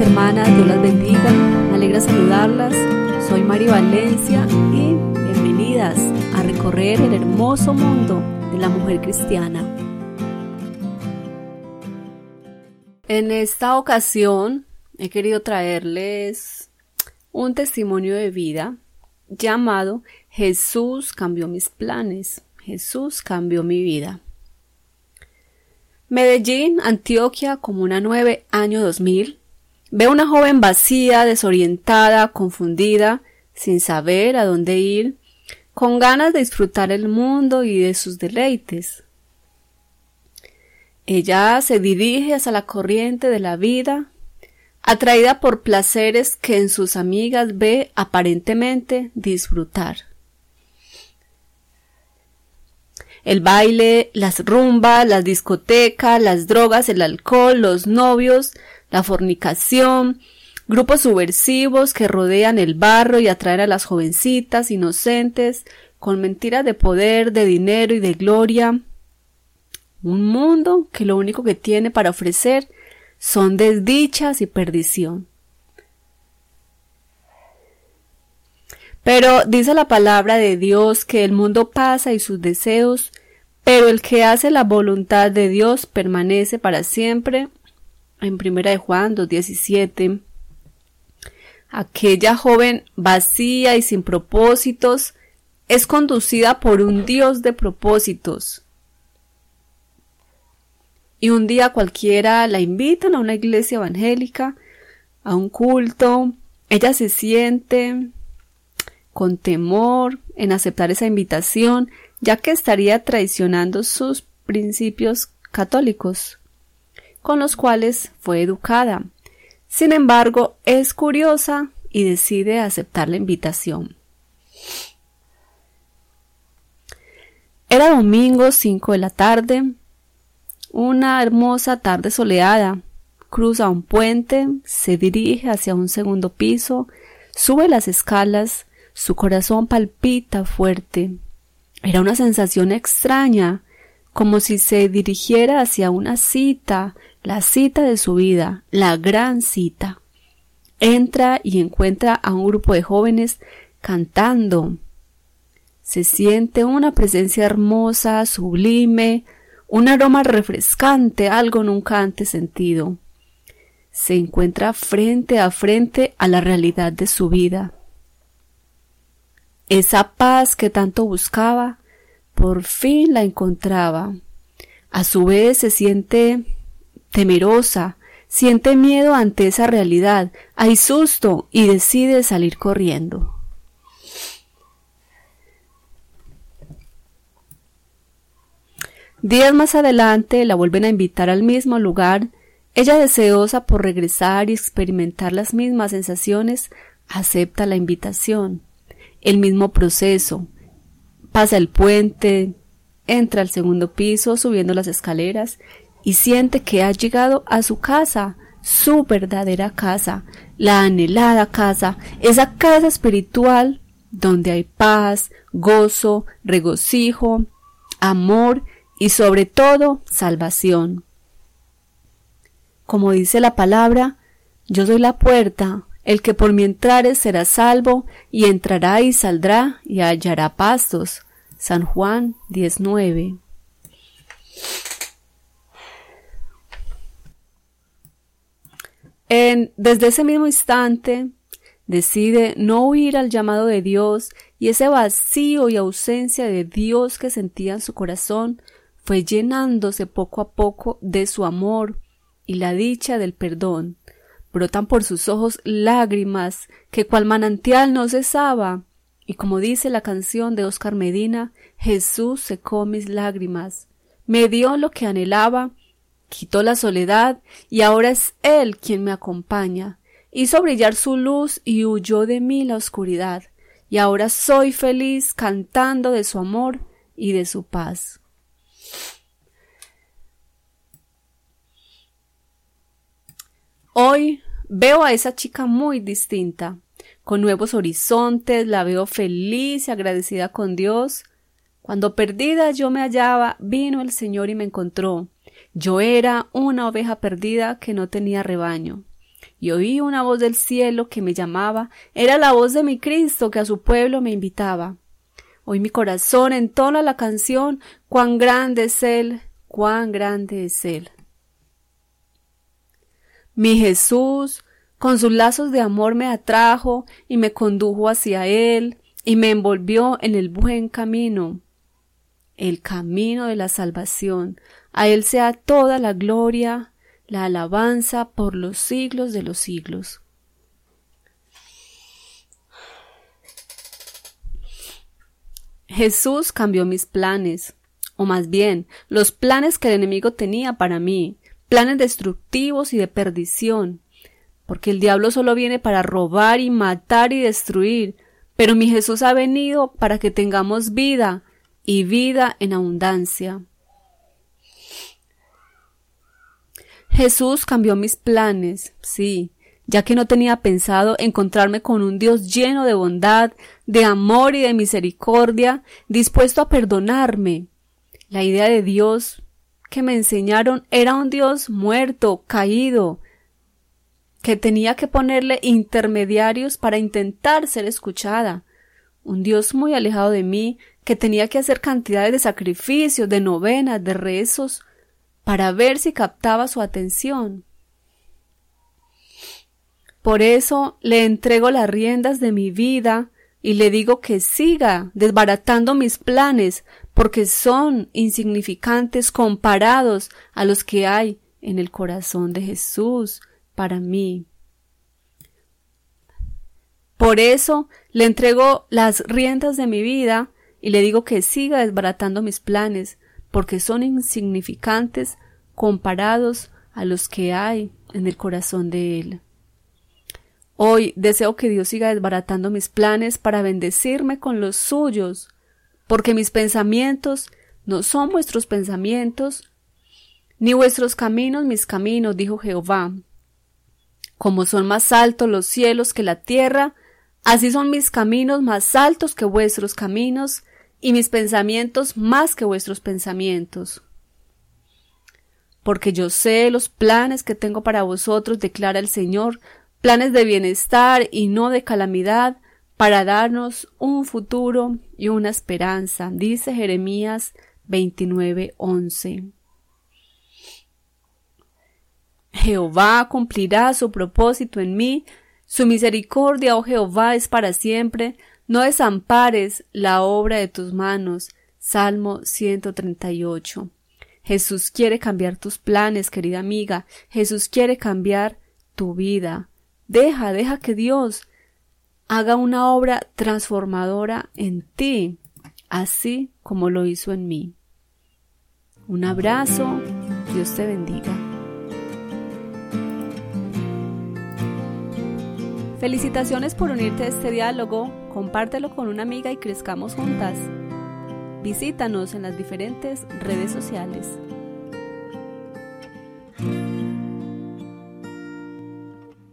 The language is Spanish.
hermanas, Dios las bendiga. Me alegra saludarlas. Soy Mari Valencia y bienvenidas a recorrer el hermoso mundo de la mujer cristiana. En esta ocasión he querido traerles un testimonio de vida llamado Jesús cambió mis planes. Jesús cambió mi vida. Medellín, Antioquia, Comuna 9, año 2000. Veo una joven vacía, desorientada, confundida, sin saber a dónde ir, con ganas de disfrutar el mundo y de sus deleites. Ella se dirige hacia la corriente de la vida, atraída por placeres que en sus amigas ve aparentemente disfrutar. El baile, las rumbas, las discotecas, las drogas, el alcohol, los novios, la fornicación, grupos subversivos que rodean el barro y atraen a las jovencitas inocentes con mentiras de poder, de dinero y de gloria. Un mundo que lo único que tiene para ofrecer son desdichas y perdición. Pero dice la palabra de Dios que el mundo pasa y sus deseos, pero el que hace la voluntad de Dios permanece para siempre. En 1 de Juan 2.17. Aquella joven vacía y sin propósitos es conducida por un Dios de propósitos. Y un día cualquiera la invitan a una iglesia evangélica, a un culto, ella se siente con temor en aceptar esa invitación, ya que estaría traicionando sus principios católicos, con los cuales fue educada. Sin embargo, es curiosa y decide aceptar la invitación. Era domingo 5 de la tarde, una hermosa tarde soleada. Cruza un puente, se dirige hacia un segundo piso, sube las escalas su corazón palpita fuerte. Era una sensación extraña, como si se dirigiera hacia una cita, la cita de su vida, la gran cita. Entra y encuentra a un grupo de jóvenes cantando. Se siente una presencia hermosa, sublime, un aroma refrescante, algo nunca antes sentido. Se encuentra frente a frente a la realidad de su vida. Esa paz que tanto buscaba, por fin la encontraba. A su vez se siente temerosa, siente miedo ante esa realidad, hay susto y decide salir corriendo. Días más adelante la vuelven a invitar al mismo lugar. Ella deseosa por regresar y experimentar las mismas sensaciones, acepta la invitación el mismo proceso. Pasa el puente, entra al segundo piso subiendo las escaleras y siente que ha llegado a su casa, su verdadera casa, la anhelada casa, esa casa espiritual donde hay paz, gozo, regocijo, amor y sobre todo salvación. Como dice la palabra, yo soy la puerta, el que por mí entrare será salvo, y entrará y saldrá y hallará pastos. San Juan 19. En, desde ese mismo instante, decide no huir al llamado de Dios y ese vacío y ausencia de Dios que sentía en su corazón fue llenándose poco a poco de su amor y la dicha del perdón, brotan por sus ojos lágrimas que cual manantial no cesaba. Y como dice la canción de Oscar Medina, Jesús secó mis lágrimas, me dio lo que anhelaba, quitó la soledad y ahora es Él quien me acompaña. Hizo brillar su luz y huyó de mí la oscuridad, y ahora soy feliz cantando de su amor y de su paz. Hoy Veo a esa chica muy distinta, con nuevos horizontes, la veo feliz y agradecida con Dios. Cuando perdida yo me hallaba, vino el Señor y me encontró. Yo era una oveja perdida que no tenía rebaño. y oí una voz del cielo que me llamaba. Era la voz de mi Cristo que a su pueblo me invitaba. Hoy mi corazón entona la canción, cuán grande es Él, cuán grande es Él. Mi Jesús, con sus lazos de amor me atrajo y me condujo hacia Él y me envolvió en el buen camino, el camino de la salvación. A Él sea toda la gloria, la alabanza por los siglos de los siglos. Jesús cambió mis planes, o más bien, los planes que el enemigo tenía para mí, planes destructivos y de perdición, porque el diablo solo viene para robar y matar y destruir, pero mi Jesús ha venido para que tengamos vida y vida en abundancia. Jesús cambió mis planes, sí, ya que no tenía pensado encontrarme con un Dios lleno de bondad, de amor y de misericordia, dispuesto a perdonarme. La idea de Dios que me enseñaron era un Dios muerto, caído, que tenía que ponerle intermediarios para intentar ser escuchada, un Dios muy alejado de mí, que tenía que hacer cantidades de sacrificios, de novenas, de rezos, para ver si captaba su atención. Por eso le entrego las riendas de mi vida y le digo que siga desbaratando mis planes, porque son insignificantes comparados a los que hay en el corazón de Jesús para mí. Por eso le entrego las riendas de mi vida y le digo que siga desbaratando mis planes, porque son insignificantes comparados a los que hay en el corazón de Él. Hoy deseo que Dios siga desbaratando mis planes para bendecirme con los suyos, porque mis pensamientos no son vuestros pensamientos, ni vuestros caminos mis caminos, dijo Jehová. Como son más altos los cielos que la tierra, así son mis caminos más altos que vuestros caminos, y mis pensamientos más que vuestros pensamientos. Porque yo sé los planes que tengo para vosotros, declara el Señor, planes de bienestar y no de calamidad, para darnos un futuro y una esperanza, dice Jeremías 29:11. Jehová cumplirá su propósito en mí, su misericordia, oh Jehová, es para siempre, no desampares la obra de tus manos. Salmo 138. Jesús quiere cambiar tus planes, querida amiga. Jesús quiere cambiar tu vida. Deja, deja que Dios haga una obra transformadora en ti, así como lo hizo en mí. Un abrazo, Dios te bendiga. Felicitaciones por unirte a este diálogo, compártelo con una amiga y crezcamos juntas. Visítanos en las diferentes redes sociales.